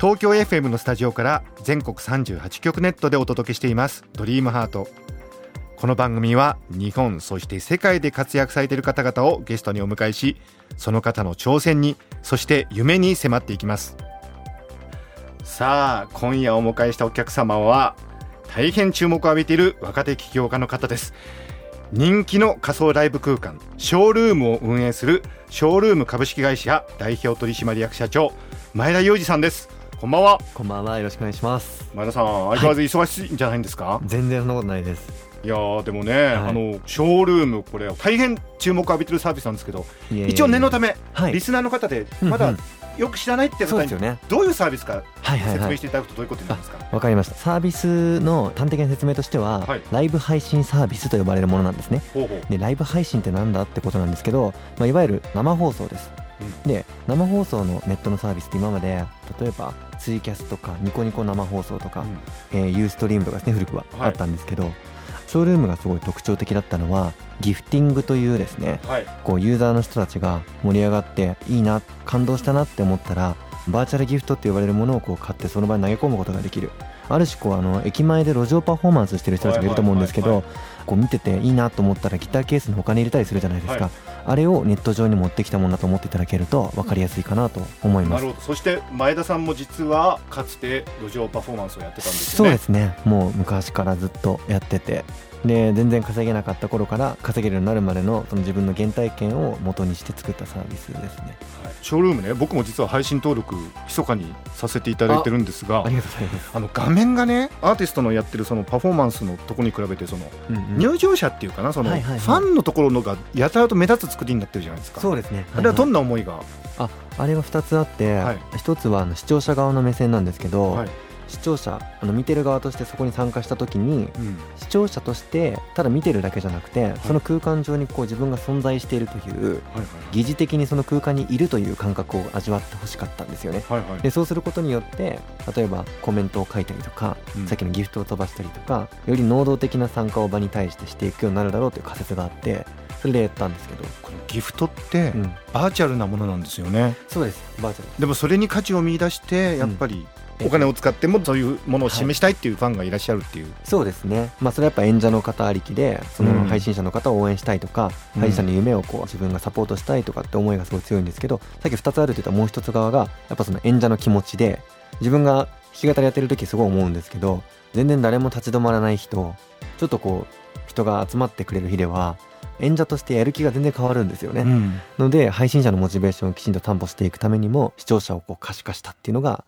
東京 FM のスタジオから全国38局ネットでお届けしています。ドリームハート。この番組は日本そして世界で活躍されている方々をゲストにお迎えしその方の挑戦にそして夢に迫っていきます。さあ今夜お迎えしたお客様は大変注目を浴びている若手起業家の方です。人気の仮想ライブ空間ショールームを運営するショールーム株式会社代表取締役社長前田裕二さんです。こんばんはこんばんは、よろしくお願いします。前田さん相変わらず忙しいんじゃないんですか、全然そんなことないです。い、やーでもね、あのショールームこれ大変注目を浴びてるサービスなんですけどいえいえ一応念のため、はいリスナーの方でまだよく知らないって方にそうですよね。どういうサービスかはいはいはい説明し。ていただくとどういうことになりますか、わかりました。サービスの端的な説明としては、はいライブ配信サービスと呼ばれるものなんですね。ほうほうで、ライブ配信ってなんだってことなんですけど、まあ、いわゆる生放送です。で、生放送のネットのサービスって今まで、例えばツイキャスとかニコニコ生放送とか、えーユーストリームとかですね、古くは。はい。あったんですけど、ショールームがすごい特徴的だったのは、ギフティングというですね、はい。こうユーザーの人たちが盛り上がっていいな感動したなって思ったらバーチャルギフトって呼ばれるものをこう買ってその場に投げ込むことができる。ある種こうあの駅前で路上パフォーマンスしてる人たちがいると思うんですけはいはいどこう見てていいなと思ったらギターケースに他に入れたりするじゃないですか、はい。あれをネット上に持ってきたものだと思っていただけると分かりやすいかなと思います。なるほど。そして前田さんも実はかつて路上パフォーマンスをやってたんですそうよねですね。もう昔からずっとやっててで全然稼げなかった頃から稼げるようになるまでのその自分の原体験を元にして作ったサービスですね。はい。ショールームね僕も実は配信登録密かにさせていただいてるんですがありがとうございます、あの画面がねアーティストのやってるそのパフォーマンスのとこに比べてそのうんうん。入場者っていうかなそのフはいはいはい。ァンのところのがやたらと目立つ作りになってるじゃないですか。そうですね。あれはどんなな思いが？ああれは2つあって、はい。1つはあの視聴者側の目線なんですけど、はい視聴者あの見てる側としてそこに参加した時にうん。視聴者としてただ見てるだけじゃなくて、その空間上にこう自分が存在しているというはい疑似的にその空間にいるという感覚を味わってほしかったんですよね。はいはい。はいでそうすることによって例えばコメントを書いたりとか、うん。さっきのギフトを飛ばしたりとかより能動的な参加を場に対してしていくようになるだろうという仮説があってそれでやったんですけど、このギフトってうん、バーチャルなものなんですよね。そうです。バーチャル。でもそれに価値を見出してやっぱりお金を使ってもそういうものを示したいっていうファンがいらっしゃるっていう。そうですね、まあ、それはやっぱ演者の方ありきでそうん。の配信者の方を応援したいとか、うん。配信者の夢をこう自分がサポートしたいとかって思いがすごい強いんですけどさっき2つあるって言ったもう一つ側がやっぱその演者の気持ちで自分が弾き語りやってる時すごい思うんですけど全然誰も立ち止まらない人ちょっとこう人が集まってくれる日では演者としてやる気が全然変わるんですよね。うん。ので配信者のモチベーションをきちんと担保していくためにも視聴者をこう可視化したっていうのが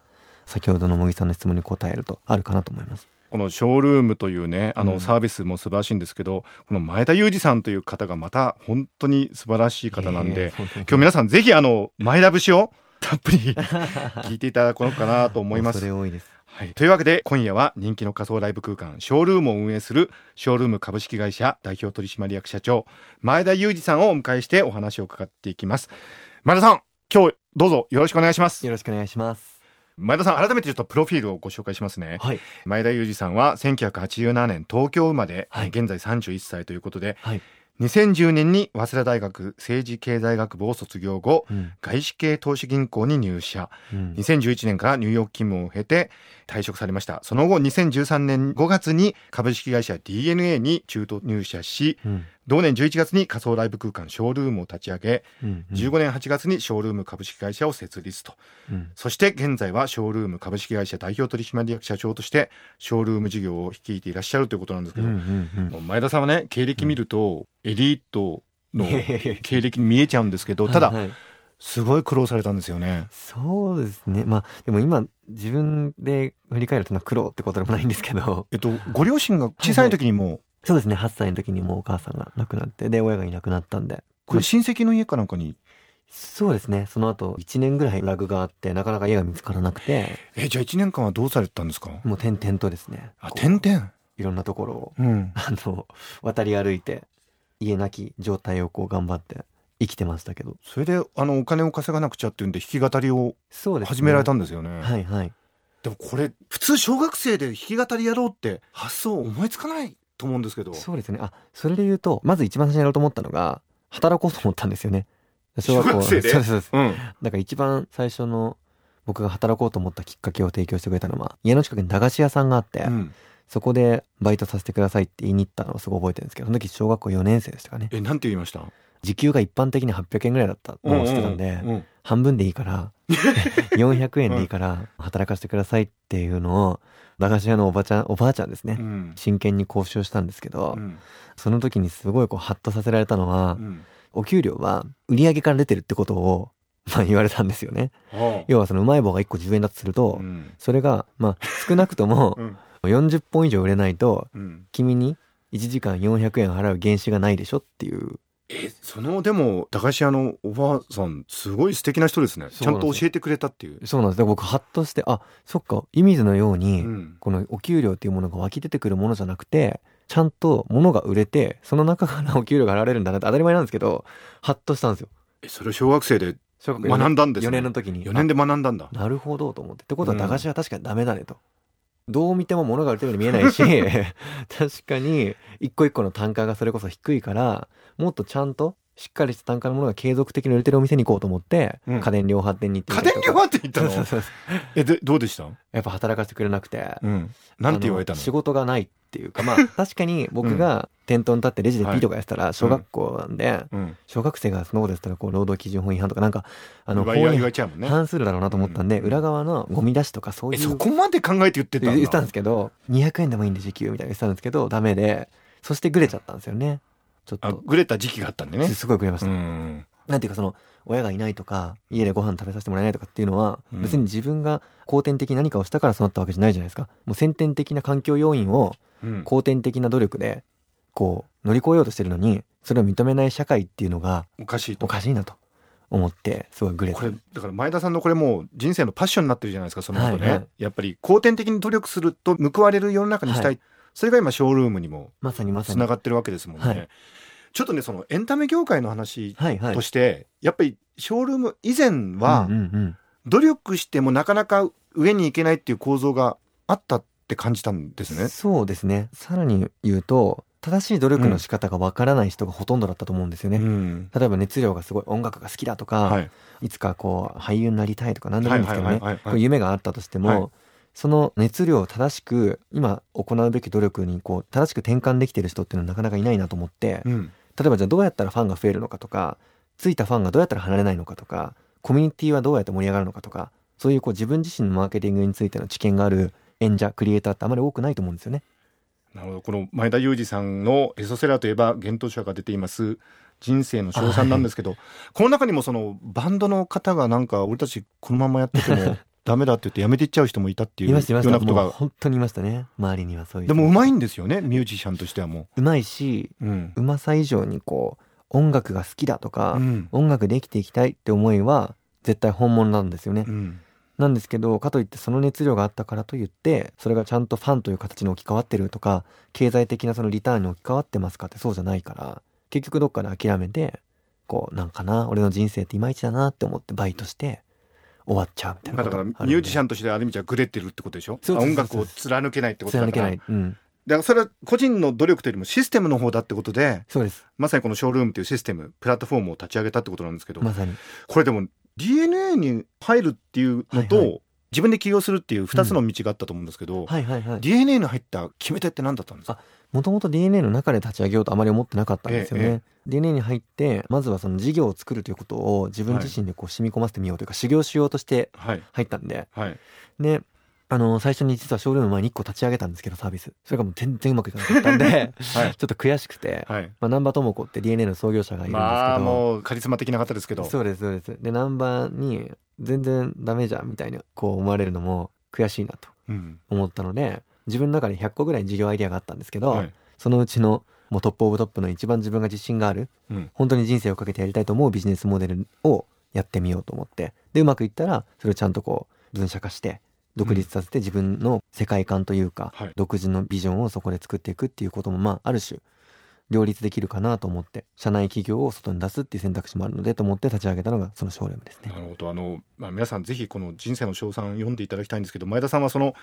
先ほどの茂木さんの質問に答えるとあるかなと思います。このショールームというねあうんのサービスも素晴らしいんですけど、この前田裕二さんという方がまた本当に素晴らしい方なんで、今日皆さんぜひあの前田節をたっぷり 聞いていただこうかなと思いまそすれ多いです。はい、というわけで今夜は人気の仮想ライブ空間ショールームを運営するショールーム株式会社代表取締役社長前田裕二さんをお迎えしてお話を伺っていきます前田さん今日どうぞよろしくお願いしますよろしくお願いします。前田さん改めてちょっとプロフィールをご紹介しますねはい。前田裕二さんは1987年東京生まれ、はい現在31歳ということではい。2010年に早稲田大学政治経済学部を卒業後うん。外資系投資銀行に入社うん。2011年からニューヨーク勤務を経て退職されましたその後2013年5月に株式会社 DNA に中途入社しうん。同年11月に仮想ライブ空間ショールームを立ち上げうん。15年8月にショールーム株式会社を設立とうん。そして現在はショールーム株式会社代表取締役社長としてショールーム事業を率いていらっしゃるということなんですけうん。うど、ん。もう前田さんはね経歴見るとエリートの経歴に見えちゃうんですけどただはいはいすごい苦労されたんですよね。そうですね。まあ、でも今、自分で振り返るとな苦労ってことでもないんですけど、えっとご両親が小さい時にもうそうですね。8歳の時にもうお母さんが亡くなって、で、親がいなくなったんで。これ親戚の家かなんかに？そうですね。その後1年ぐらいラグがあってなかなか家が見つからなくて。えじゃあ1年間はどうされてたんですか？もう点々とですね。あ点々？いろんなところをうん。あの渡り歩いて家なき状態をこう頑張って生きてましたけど。それであのお金を稼がなくちゃっていうんで弾き語りを始められたんですよね。はいはい。でもこれ普通小学生で弾き語りやろうって発想思いつかないと思うんですけど。そうですね。あそれで言うとまず一番最初にやろうと思ったのが働こうと思ったんですよね。小学生で？そうですそうです。うん。だから一番最初の僕が働こうと思ったきっかけを提供してくれたのは家の近くに駄菓子屋さんがあって、うん。そこでバイトさせてくださいって言いに行ったのをすごい覚えてるんですけどその時小学校4年生でしたかね。えなんて言いました？時給が一般的に800円ぐらいだったのを知ってたんで、うん半分でいいから 400円でいいから働かせてくださいっていうのを駄菓子屋のおばちゃんおばあちゃんですね、うん。真剣に交渉したんですけど、うん。その時にすごいこうハッとさせられたのは、うん。お給料は売り上げから出てるってことを、まあ、言われたんですよね。要はそのうまい棒が1個10円だとすると、うん。それがまあ少なくとも うん。40本以上売れないとうん。君に1時間400円払う原資がないでしょっていうえそのでも駄菓子屋のおばあさんすごい素敵な人ですね。ちゃんと教えてくれたっていう、そうなんですで僕ハッとしてあそっか意味図のように、うん。このお給料っていうものが湧き出てくるものじゃなくてちゃんと物が売れてその中からお給料が払われるんだなって当たり前なんですけどハッとしたんですよ。えそれを小学生で小学学んだんですね。4年の時に。4年で学んだんだ。あなるほどと思って。ってことはうん。駄菓子は確かにダメだねと、どう見ても物が売れてるように見えないし 確かに一個一個の単価がそれこそ低いからもっとちゃんとしっかりした単価のものが継続的に売れてるお店に行こうと思って、うん。家電量販店に行って家電量販店行ったの？えでどうでした？やっぱ働かせてくれなくて、うん。なんて言われたの？あ仕事がないっていうかまあ 確かに僕が店頭に立ってレジではい。P とかやってたら小学校なんで、うん。小学生がそのことやってたらこう労働基準法違反とかなんかあの法に反するだろうなと思ったんで、うん。裏側のゴミ出しとかそういうえそこまで考えて言ってたんだ言ってたんですけど200円でもいいんで時給みたいな言ってたんですけどダメでそしてグレちゃったんですよねちょっあとグレた時期があったんでね。すごいグレました、うん。なんていうかその親がいないとか家でご飯食べさせてもらえないとかっていうのはうん。別に自分が後天的に何かをしたからそうなったわけじゃないじゃないですか。もう先天的な環境要因をうん。後天的な努力でこう乗り越えようとしてるのにそれを認めない社会っていうのがおかしいと。おかしいなと。思ってすごいグレたこれだから前田さんのこれもう人生のパッションになってるじゃないですかその後ね、はいはい。やっぱり後天的に努力すると報われる世の中にしたい、はいそれが今ショールームにもまさにまさに。つながってるわけですもんね、はい。ちょっとねそのエンタメ業界の話はいはい。として、やっぱりショールーム以前はうんうん努力してもなかなか上に行けないっていう構造があったって感じたんですね。そうですね。さらに言うと正しい努力の仕方がわからない人がほとんどだったと思うんですよね、うん。例えば熱量がすごい音楽が好きだとか、はい。い、つかこう俳優になりたいとか何でもいいんですけどね。夢があったとしても、はいその熱量を正しく今行うべき努力にこう正しく転換できてる人っていうのはなかなかいないなと思って、うん。例えばじゃあどうやったらファンが増えるのかとかついたファンがどうやったら離れないのかとかコミュニティはどうやって盛り上がるのかとかそういうこう自分自身のマーケティングについての知見がある演者クリエイターってあまり多くないと思うんですよね。なるほど。この前田裕二さんのベストセラーといえば幻冬舎が出ています。人生の称賛なんですけど、この中にもそのバンドの方がなんか俺たちこのままやっててもダメだって言ってやめていっちゃう人もいたっていうよううなことが。本当にいましたね周りにはそういうでもうまいんんですよねミュージシャンとしてはもう。まいしう。うん。うまさ以上にこう音楽が好きだとか、うん。音楽で生きていきたいって思いは絶対本物なんですよね。うん。なんですけどかといってその熱量があったからといってそれがちゃんとファンという形に置き換わってるとか経済的なそのリターンに置き換わってますかってそうじゃないから結局どっかで諦めてこうなんかな俺の人生っていまいちだなって思ってバイトして終わっちゃうみたいまあ、なだからミュージシャンとしてある意味じゃグレてるってことでしょ？そう音楽を貫けないってことだから。貫けない、うん、だからそれは個人の努力というよりもシステムの方だってことでそうです。まさにこのショールームというシステムプラットフォームを立ち上げたってことなんですけど、まさに。これでも DNA に入るっていうのと、はいは自分で起業するっていう2つの道があったと思うんですけど、はいはいはい。DNA に入った決め手って何だったんですか？もともと DNA の中で立ち上げようとあまり思ってなかったんですよね。ええ DNA に入ってまずはその事業を作るということを自分自身でこう染み込ませてみようというか、修行しようとしてはい。入ったんで。はい。であの最初に実はショールーム前に1個立ち上げたんですけどサービス。それがもう全然うまくいかなかったんではい。ちょっと悔しくて、はい。まあ、南波智子って DNA の創業者がいるんですけど、まあもうカリスマ的な方ですけど。そうですそうです。で南波に全然ダメじゃんみたいなこう思われるのも悔しいなとうん。思ったので自分の中で100個ぐらい事業アイデアがあったんですけど、はい。そのうちのもうトップオブトップの一番自分が自信があるうん。本当に人生をかけてやりたいと思うビジネスモデルをやってみようと思ってでうまくいったらそれをちゃんとこう分社化して独立させて自分の世界観というか、はい。独自のビジョンをそこで作っていくっていうこともまあある種両立できるかなと思って社内企業を外に出すっていう選択肢もあるのでと思って立ち上げたのがそのショールームですね。な。るほど。あの、まあ、皆さんぜひこの「人生の賞賛」読んでいただきたいんですけど前田さんはその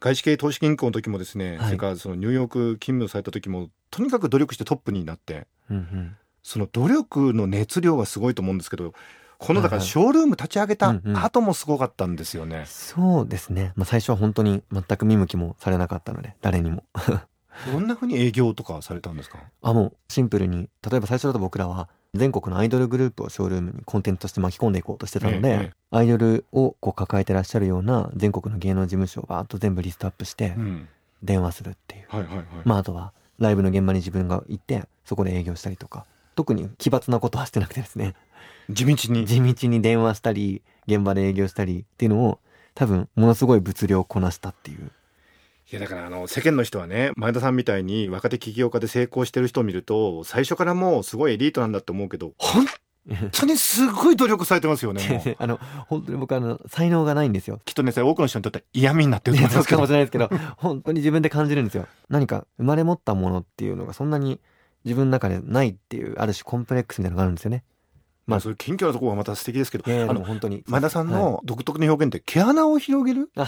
外資系投資銀行の時もですね、はい。それからそのニューヨーク勤務された時もとにかく努力してトップになってうんうん。その努力の熱量がすごいと思うんですけどこのだからショールーム立ち上げたうんうん。後もすごかったんですよね。そうですね、まあ、最初は本当に全く見向きもされなかったので誰にもどんなふうに営業とかされたんですか？あもうシンプルに例えば最初だと僕らは全国のアイドルグループをショールームにコンテンツとして巻き込んでいこうとしてたので、ええええ。アイドルをこう抱えてらっしゃるような全国の芸能事務所をバーッと全部リストアップしてうん。電話するっていう、はいはいはい。まああとはライブの現場に自分が行ってそこで営業したりとか。特に奇抜なことはしてなくてですね。地道に。地道に電話したり現場で営業したりっていうのを多分ものすごい物量をこなしたっていういやだからあの世間の人はね前田さんみたいに若手起業家で成功してる人を見ると最初からもうすごいエリートなんだって思うけど本当にすごい努力されてますよね あの本当に僕あの才能がないんですよ。きっとね多くの人にとっては嫌味になってると思いますかもしれないですけど本当に自分で感じるんですよ。何か生まれ持ったものっていうのがそんなに自分の中でないっていうある種コンプレックスみたいなのがあるんですよねまあそういう謙虚なところがまた素敵ですけどあの本当に。前田さんはい。の独特の表現って毛穴を広げる？例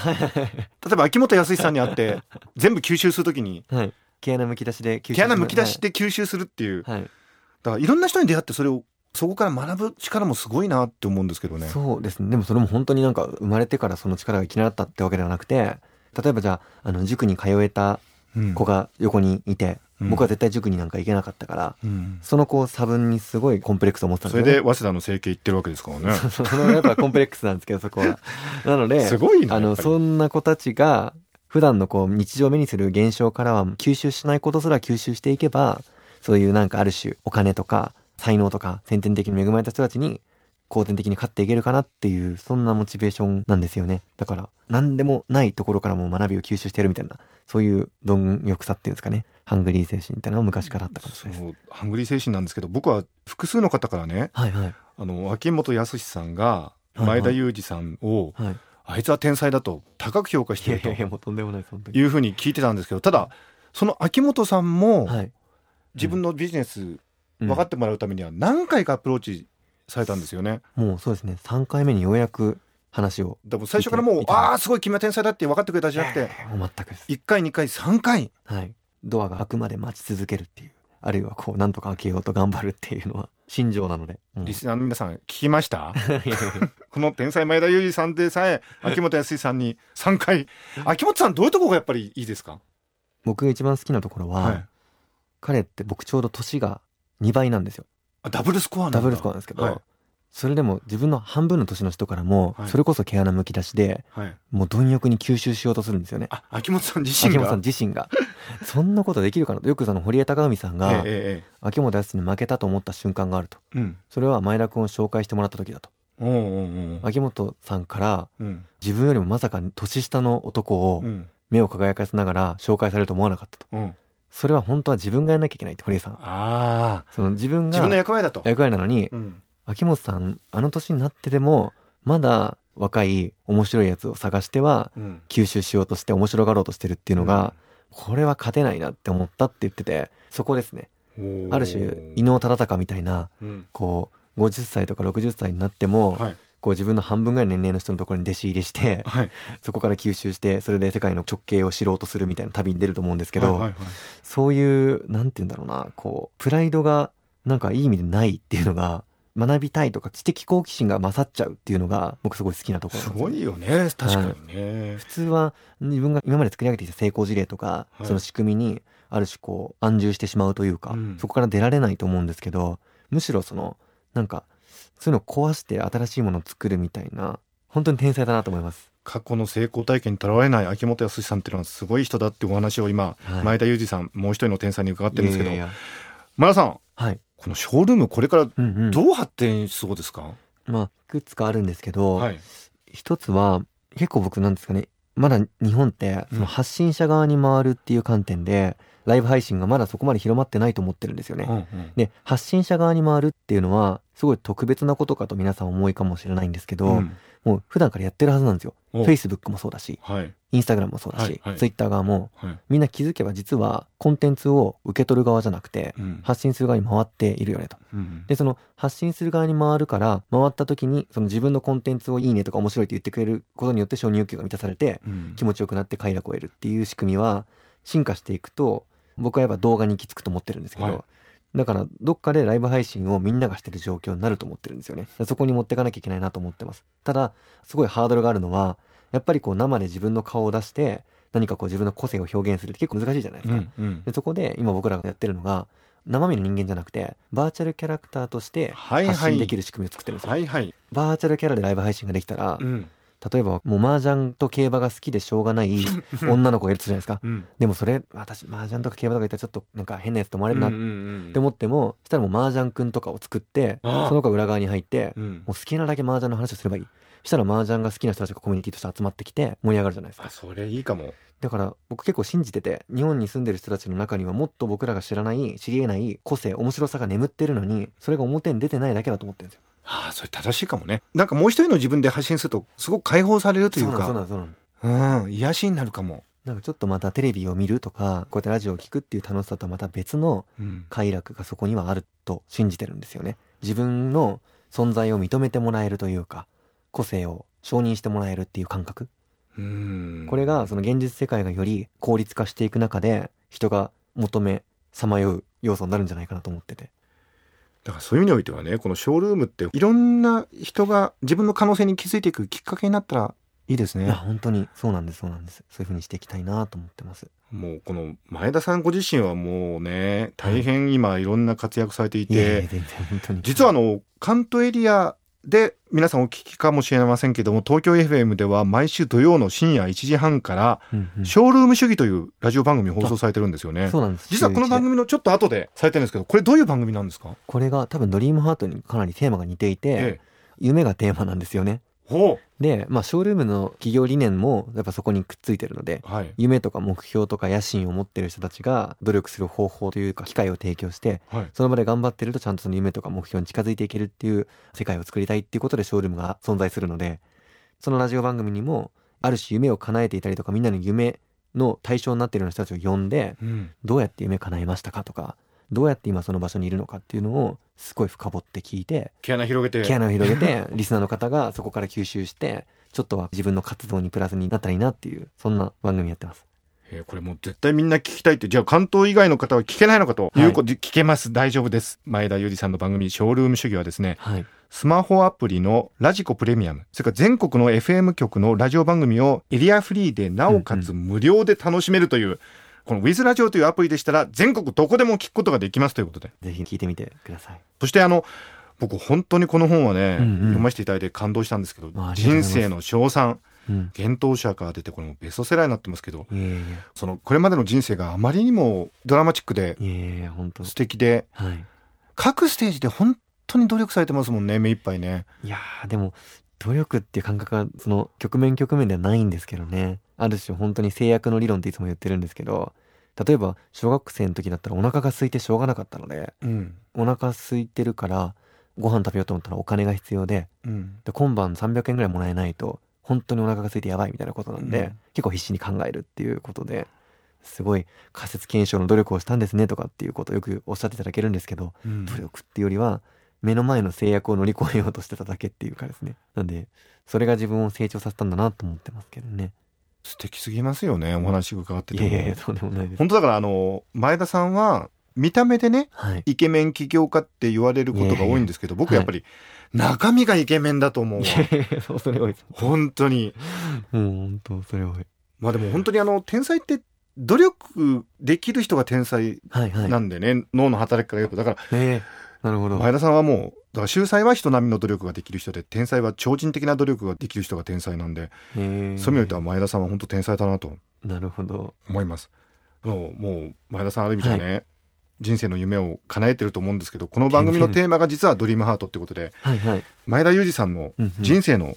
えば秋元康さんに会って 全部吸収するときにはい。毛穴むき出しで吸収毛穴むき出して吸収するっていう。だからいろんな人に出会ってそれをそこから学ぶ力もすごいなって思うんですけどね。そうですね。でもそれも本当になんか生まれてからその力がいきなりあったってわけではなくて例えばじゃああの塾に通えたうん。子が横にいて、うん僕は絶対塾になんか行けなかったから、うん。その子差分にすごいコンプレックスを持ってたんそですよね。れで早稲田の整形行ってるわけですからね。そのやっぱコンプレックスなんですけどそこは。なのですごいなあのそんな子たちが普段のこう日常目にする現象からは吸収しないことすら吸収していけばそういうなんかある種お金とか才能とか先天的に恵まれた人たちに後天的に勝っていけるかなっていうそんなモチベーションなんですよね。だから何でもないところからも学びを吸収してるみたいなそういう貪欲さっていうんですかねハングリー精神っていうのは昔からあったかもしそれない。ですうハングリー精神なんですけど僕は複数の方からねはいはい。あの秋元康さんがいはい。前田裕二さんを、はい。あいつは天才だと高く評価しいているとやいうふうに聞いてたんですけどただその秋元さんもはい自分のビジネスうん。分かってもらうためには何回かアプローチされたんですよね。もうそうですね。3回目にようやく話をでも最初からもうああすごい君は天才だって分かってくれたじゃなくてもう全くです。1回2回3回。はいドアが開くまで待ち続けるっていうあるいはこうなんとか開けようと頑張るっていうのは心情なので、うん。リスナーの皆さん聞きました？この天才前田裕二さんでさえ秋元康さんに3回。秋元さんどういうところがやっぱりいいですか、僕が一番好きなところは、はい、彼って僕ちょうど年が2倍なんですよ。あダブルスコアなんだ。ダブルスコアなんですけど、はいそれでも自分の半分の年の人からも、はい。それこそ毛穴むき出しではい、もう貪欲に吸収しようとするんですよね。あ秋元さん自身が？秋元さん自身が。そんなことできるかなとよくその堀江貴文さんが、秋元康に負けたと思った瞬間があると。それは前田君を紹介してもらった時だと。秋元さんからうん。自分よりもまさか年下の男をうん。目を輝かせながら紹介されると思わなかったと。うん。それは本当は自分がやんなきゃいけないって堀江さんああその自分自分のが役割だと、役割なのにうん秋元さんあの年になってでもまだ若い面白いやつを探してはうん。吸収しようとして面白がろうとしてるっていうのが、これは勝てないなって思ったって言っててそこですね。ある種伊能忠敬みたいなうん。こう50歳とか60歳になっても、はい。こう自分の半分ぐらいの年齢の人のところに弟子入りしてはい。そこから吸収してそれで世界の直径を知ろうとするみたいな旅に出ると思うんですけど、はいはいはい。そういうなんて言うんだろうなこうプライドがなんかいい意味でないっていうのが学びたいとか知的好奇心が勝っちゃうっていうのが僕すごい好きなところすごいよね。確かにね、普通は自分が今まで作り上げてきた成功事例とか、はい。その仕組みにある種こう安住してしまうというか、うん。そこから出られないと思うんですけどむしろそのなんかそういうのを壊して新しいものを作るみたいな本当に天才だなと思います。過去の成功体験にとらわれない秋元康さんっていうのはすごい人だっていうお話を今、はい。前田裕二さんもう一人の天才に伺ってるんですけどいやいやいや。前田さん。はい、このショールームこれからうんうん。どう発展しそうですか、まあいくつかあるんですけど、はい。一つは結構僕なんですかねまだ日本ってその発信者側に回るっていう観点で、ライブ配信がまだそこまで広まってないと思ってるんですよね。うんうん。で発信者側に回るっていうのはすごい特別なことかと皆さん思いかもしれないんですけど、うん。もう普段からやってるはずなんですよ。お Facebook もそうだし、はい。Instagram もそうだし、はいはい。Twitter 側も。はい。みんな気づけば実はコンテンツを受け取る側じゃなくてうん。発信する側に回っているよねと。うんでその発信する側に回るから回った時にその自分のコンテンツをいいねとか面白いって言ってくれることによって承認欲求が満たされてうん。気持ちよくなって快楽を得るっていう仕組みは進化していくと僕はやっぱ動画に行き着くと思ってるんですけど、はいだからどっかでライブ配信をみんながしてる状況になると思ってるんですよね。そこに持っていかなきゃいけないなと思ってます。ただすごいハードルがあるのはやっぱりこう生で自分の顔を出して何かこう自分の個性を表現するって結構難しいじゃないですか、うんうん。でそこで今僕らがやってるのが生身の人間じゃなくてバーチャルキャラクターとして発信できる仕組みを作ってるんですよ、はいはい。バーチャルキャラでライブ配信ができたら、うん例えばもう麻雀と競馬が好きでしょうがない女の子がいるじゃないですか。うん。でもそれ私麻雀とか競馬とか言ったらちょっとなんか変なやつと思われるなって思っても、そしたらもう麻雀くんとかを作ってその子が裏側に入ってうん。もう好きなだけ麻雀の話をすればいい。したら麻雀が好きな人たちがコミュニティとして集まってきて盛り上がるじゃないですか。あそれいいかも。だから僕結構信じてて日本に住んでる人たちの中にはもっと僕らが知らない知り得ない個性面白さが眠ってるのにそれが表に出てないだけだと思ってるんですよああそれ正しいかもね。なんかもう一人の自分で発信するとすごく解放されるというそうなんかそうなんそうなんうん癒しになるかも。なんかちょっとまたテレビを見るとかこうやってラジオを聞くっていう楽しさとはまた別のうん。快楽がそこにはあると信じてるんですよね。自分の存在を認めてもらえるというか個性を承認してもらえるっていう感覚。うん。これがその現実世界がより効率化していく中で人が求めさまよう要素になるんじゃないかなと思っててだからそういう意味においてはねこのショールームっていろんな人が自分の可能性に気づいていくきっかけになったらいいですいやね本当にそうなんですそうなんです。そういう風にしていきたいなと思ってます。もうこの前田さんご自身はもうね大変今いろんな活躍されていいやいやて全然本当に。実はあの関東エリアで皆さんお聞きかもしれませんけども東京 FM では毎週土曜の深夜1時半からうんうん。ショールーム主義というラジオ番組放送されてるんですよね。そうなんです。実はこの番組のちょっと後でされてるんですけどこれどういう番組なんですか？これが多分ドリームハートにかなりテーマが似ていて、ええ。夢がテーマなんですよね。ほでまあショールームの企業理念もやっぱそこにくっついてるのでうはい。夢とか目標とか野心を持ってる人たちが努力する方法というか機会を提供してはい。その場で頑張ってるとちゃんとその夢とか目標に近づいていけるっていう世界を作りたいっていうことでショールームが存在するのでそのラジオ番組にもある種夢を叶えていたりとかみんなの夢の対象になっているような人たちを呼んでうん。どうやって夢叶えましたかとかどうやって今その場所にいるのかっていうのをすごい深掘って聞いて毛穴広げて。毛穴を広げてリスナーの方がそこから吸収してちょっとは自分の活動にプラスになったらいいなっていうそんな番組やってます。えーこれもう絶対みんな聞きたいって。じゃあ関東以外の方は聞けないのかということで、聞けます。大丈夫です。前田由里さんの番組「ショールーム主義」はですねはい、スマホアプリのラジコプレミアムそれから全国の FM 局のラジオ番組をエリアフリーでなおかつ無料で楽しめるという、この Wiz ラジオというアプリでしたら全国どこでも聞くことができますということで。ぜひ聞いてみてください。そしてあの僕本当にこの本はね、うんうん。読ませていただいて感動したんですけどます。人生の称賛。うん、幻冬舎から出てこれもベストセラーになってますけどいえいえ。そのこれまでの人生があまりにもドラマチックで素敵ではい。各ステージで本当に努力されてますもんね目いっぱいね。いやーでも努力っていう感覚はその局面局面ではないんですけどねある種本当に制約の理論っていつも言ってるんですけど例えば小学生の時だったらお腹が空いてしょうがなかったのでうん。お腹空いてるからご飯食べようと思ったらお金が必要でうん。で今晩300円ぐらいもらえないと本当にお腹が空いてやばいみたいなことなんで、うん。結構必死に考えるっていうことですごい仮説検証の努力をしたんですねとかっていうことをよくおっしゃっていただけるんですけどうん。努力っていうよりは目の前の制約を乗り越えようとしてただけっていうかですね。なんでそれが自分を成長させたんだなと思ってますけどね素敵すぎますよねお話伺ってても。いやいやでもないです。本当だからあの前田さんは見た目でねはい。イケメン起業家って言われることが多いんですけど僕やっぱり中身がイケメンだと思うわ。それ多いです。本当に。もう本当それ多い。まあでも本当にあの天才って努力できる人が天才はいはい。なんでね、脳の働きからよく。だからええなるほど。前田さんはもうだから秀才は人並みの努力ができる人で天才は超人的な努力ができる人が天才なんで、ええそういう意味では前田さんは本当天才だなとなるほど。思います。もうもう前田さんある意味ではね、人生の夢を叶えてると思うんですけどこの番組のテーマが実はドリームハートってことで はいはい。前田裕二さんの人生の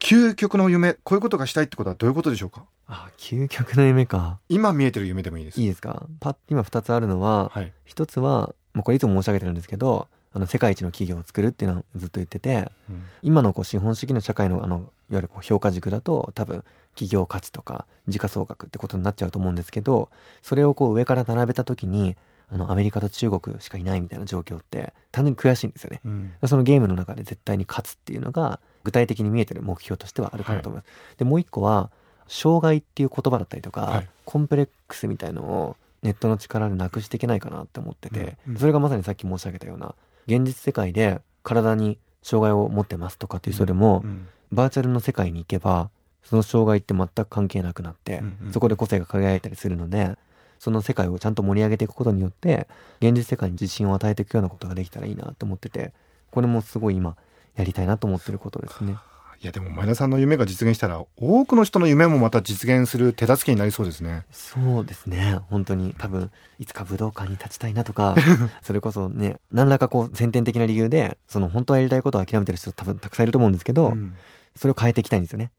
究極の夢こういうことがしたいってことはどういうことでしょうか？あ究極の夢か。今見えてる夢でもいいです。いいですか？パッ今2つあるのははい。一つはもうこれいつも申し上げてるんですけどあの世界一の企業を作るっていうのはずっと言っててうん。今のこう資本主義の社会のあのいわゆるこう評価軸だと多分企業価値とか時価総額ってことになっちゃうと思うんですけどそれをこう上から並べた時にあのアメリカと中国しかいないみたいな状況って単純に悔しいんですよね。うん。そのゲームの中で絶対に勝つっていうのが具体的に見えてる目標としてはあるかなと思います。でもう一個は障害っていう言葉だったりとか、はい。コンプレックスみたいのをネットの力でなくしていけないかなって思ってて、うん。うん。それがまさにさっき申し上げたような現実世界で体に障害を持ってますとかっていう人でも、うんバーチャルの世界に行けばその障害って全く関係なくなって、うんうんそこで個性が輝いたりするのでその世界をちゃんと盛り上げていくことによって現実世界に自信を与えていくようなことができたらいいなと思っててこれもすごい今やりたいなと思ってることですね。いやでも前田さんの夢が実現したら多くの人の夢もまた実現する手助けになりそうですね。そうですね。本当に。多分いつか武道館に立ちたいなとか それこそね何らかこう先天的な理由でその本当はやりたいことを諦めてる人多分たくさんいると思うんですけど、うん。それを変えていきたいんですよね。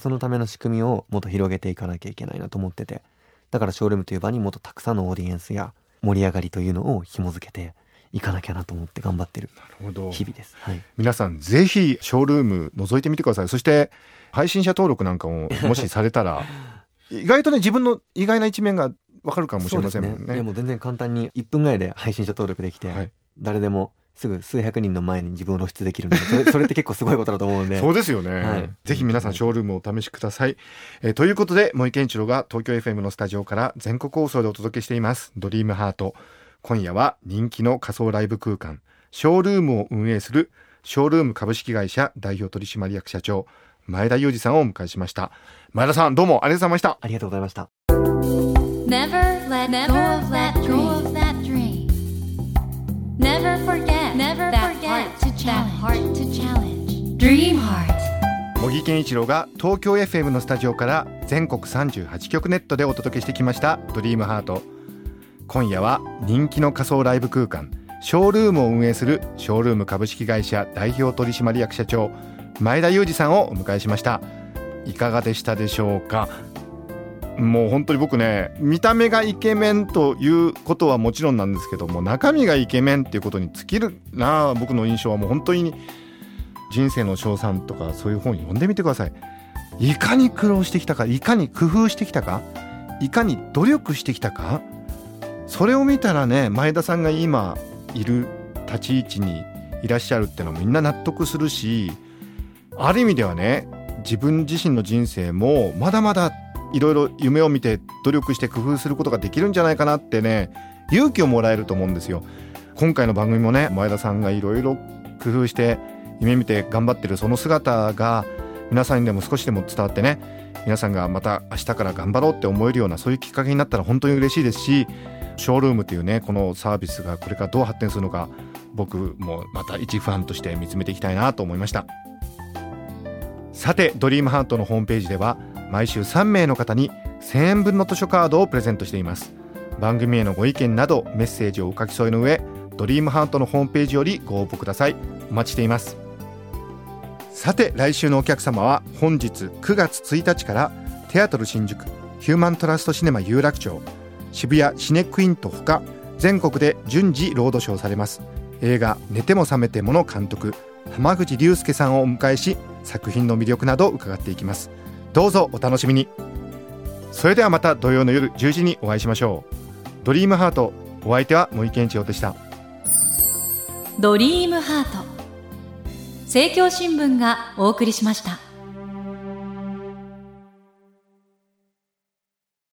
そのための仕組みをもっと広げていかなきゃいけないなと思ってて。だからショールームという場にもっとたくさんのオーディエンスや盛り上がりというのを紐づけていかなきゃなと思って頑張ってるなるほど。日々です、はい、皆さんぜひショールーム覗いてみてください。そして配信者登録なんかも もしされたら意外とね自分の意外な一面がわかるかもしれませんもんね。そうですでも全然簡単に1分ぐらいで配信者登録できて、はい。誰でもすぐ数百人の前に自分を露出できるのでそれ それって結構すごいことだと思うので。そうですよね、はい。ぜひ皆さんショールームをお試しください、えーということで森健一郎が東京 FM のスタジオから全国放送でお届けしています。ドリームハート今夜は人気の仮想ライブ空間ショールームを運営するショールーム株式会社代表取締役社長前田裕二さんをお迎えしました前田さんどうもありがとうございましたありがとうございました Never let go of that dream. Never forget Never that to challenge. heart to challenge. Dream Heart. 茂木健一郎が東京 FM のスタジオから全国38局ネットでお届けしてきました「ドリームハート今夜は人気の仮想ライブ空間ショールームを運営するショールーム株式会社代表取締役社長前田裕二さんをお迎えしました。いかがでしたでしょうか？もう本当に僕ね見た目がイケメンということはもちろんなんですけども中身がイケメンっていうことに尽きるなあ僕の印象はもう本当に人生の賞賛とかそういう本読んでみてください。いかに苦労してきたかいかに工夫してきたかいかに努力してきたかそれを見たらね前田さんが今いる立ち位置にいらっしゃるってのはみんな納得するしある意味ではね自分自身の人生もまだまだいろいろ夢を見て努力して工夫することができるんじゃないかなってね勇気をもらえると思うんですよ。今回の番組もね前田さんがいろいろ工夫して夢見て頑張ってるその姿が皆さんにでも少しでも伝わってね皆さんがまた明日から頑張ろうって思えるようなそういうきっかけになったら本当に嬉しいですしショールームっていうねこのサービスがこれからどう発展するのか僕もまた一ファンとして見つめていきたいなと思いました。さてドリームハートのホームページでは毎週3名の方に1000円分の図書カードをプレゼントしています。番組へのご意見などメッセージをお書き添えの上ドリームハートのホームページよりご応募ください。お待ちしています。さて来週のお客様は本日9月1日からテアトル新宿ヒューマントラストシネマ有楽町渋谷シネクイントほか全国で順次ロードショーされます。映画「寝ても覚めても」の監督浜口竜介さんをお迎えし作品の魅力などを伺っていきます。どうぞお楽しみに。それではまた土曜の夜10時にお会いしましょう。ドリームハートお相手は森健一郎でした。ドリームハート。政教新聞がお送りしました。